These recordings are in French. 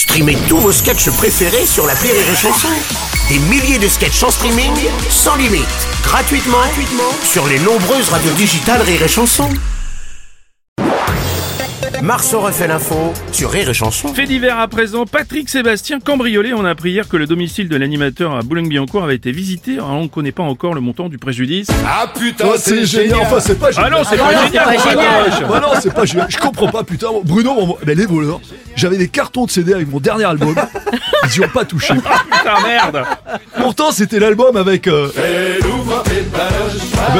Streamez tous vos sketchs préférés sur la Rire et Chanson. Des milliers de sketchs en streaming, sans limite, gratuitement, gratuitement sur les nombreuses radios digitales Rire et Chanson. Marceau refait l'info sur Rire et Chanson. Fait divers à présent, Patrick Sébastien cambriolé. On a appris hier que le domicile de l'animateur à Boulogne-Billancourt avait été visité. Alors, on ne connaît pas encore le montant du préjudice. Ah putain, Oh, c'est génial. Enfin, c'est pas Ah génial. non, c'est pas génial. pas génial. vache. Bah non, c'est pas génial. Je comprends pas, putain. Bruno, on- mais les voleurs, j'avais des cartons de CD avec mon dernier album. Ils y ont pas touché. Putain, merde. Pourtant, c'était l'album avec. Euh... Bah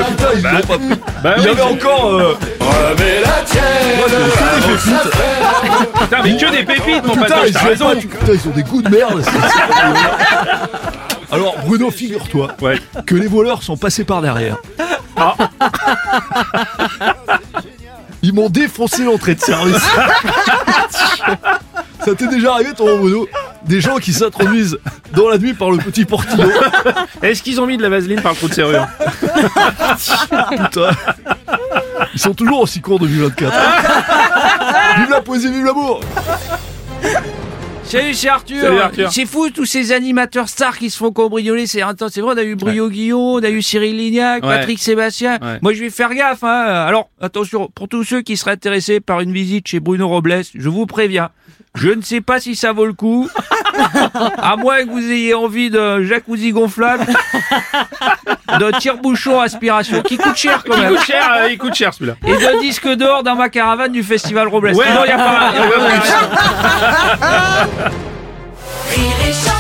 putain, ils l'ont pas pris. Bah Il y oui, avait encore. Euh... remets la tienne. que des pépites. Putain, mais que des pépites, mon Putain, patron, ils, raison. pas- putain, ils ont des goûts de merde. Alors, Bruno, figure-toi Ouais. que les voleurs sont passés par derrière. Ah. Ils m'ont défoncé l'entrée de service. Ça t'est déjà arrivé, ton Bruno Des gens qui s'introduisent dans la nuit par le petit portillon. Est-ce qu'ils ont mis de la vaseline par le trou de serrure? Putain. Ils sont toujours aussi courts 2024. vive la poésie, vive l'amour Salut, c'est Arthur. Salut, Arthur. C'est fou tous ces animateurs stars qui se font cambrioler. C'est intense. C'est vrai, on a eu Brio Guillon, on a eu Cyril Lignac, Ouais. Patrick Sébastien. Ouais. Moi, je vais faire gaffe. Hein. Alors, attention, pour tous ceux qui seraient intéressés par une visite chez Bruno Robles, je vous préviens. Je ne sais pas si ça vaut le coup. À moins que vous ayez envie de jacuzzi gonflable, de tire-bouchon aspiration, qui coûte cher quand Il même. coûte cher, euh, il coûte cher celui-là. Et de disque d'or dans ma caravane du festival Robles. Ouais. Il y a pas.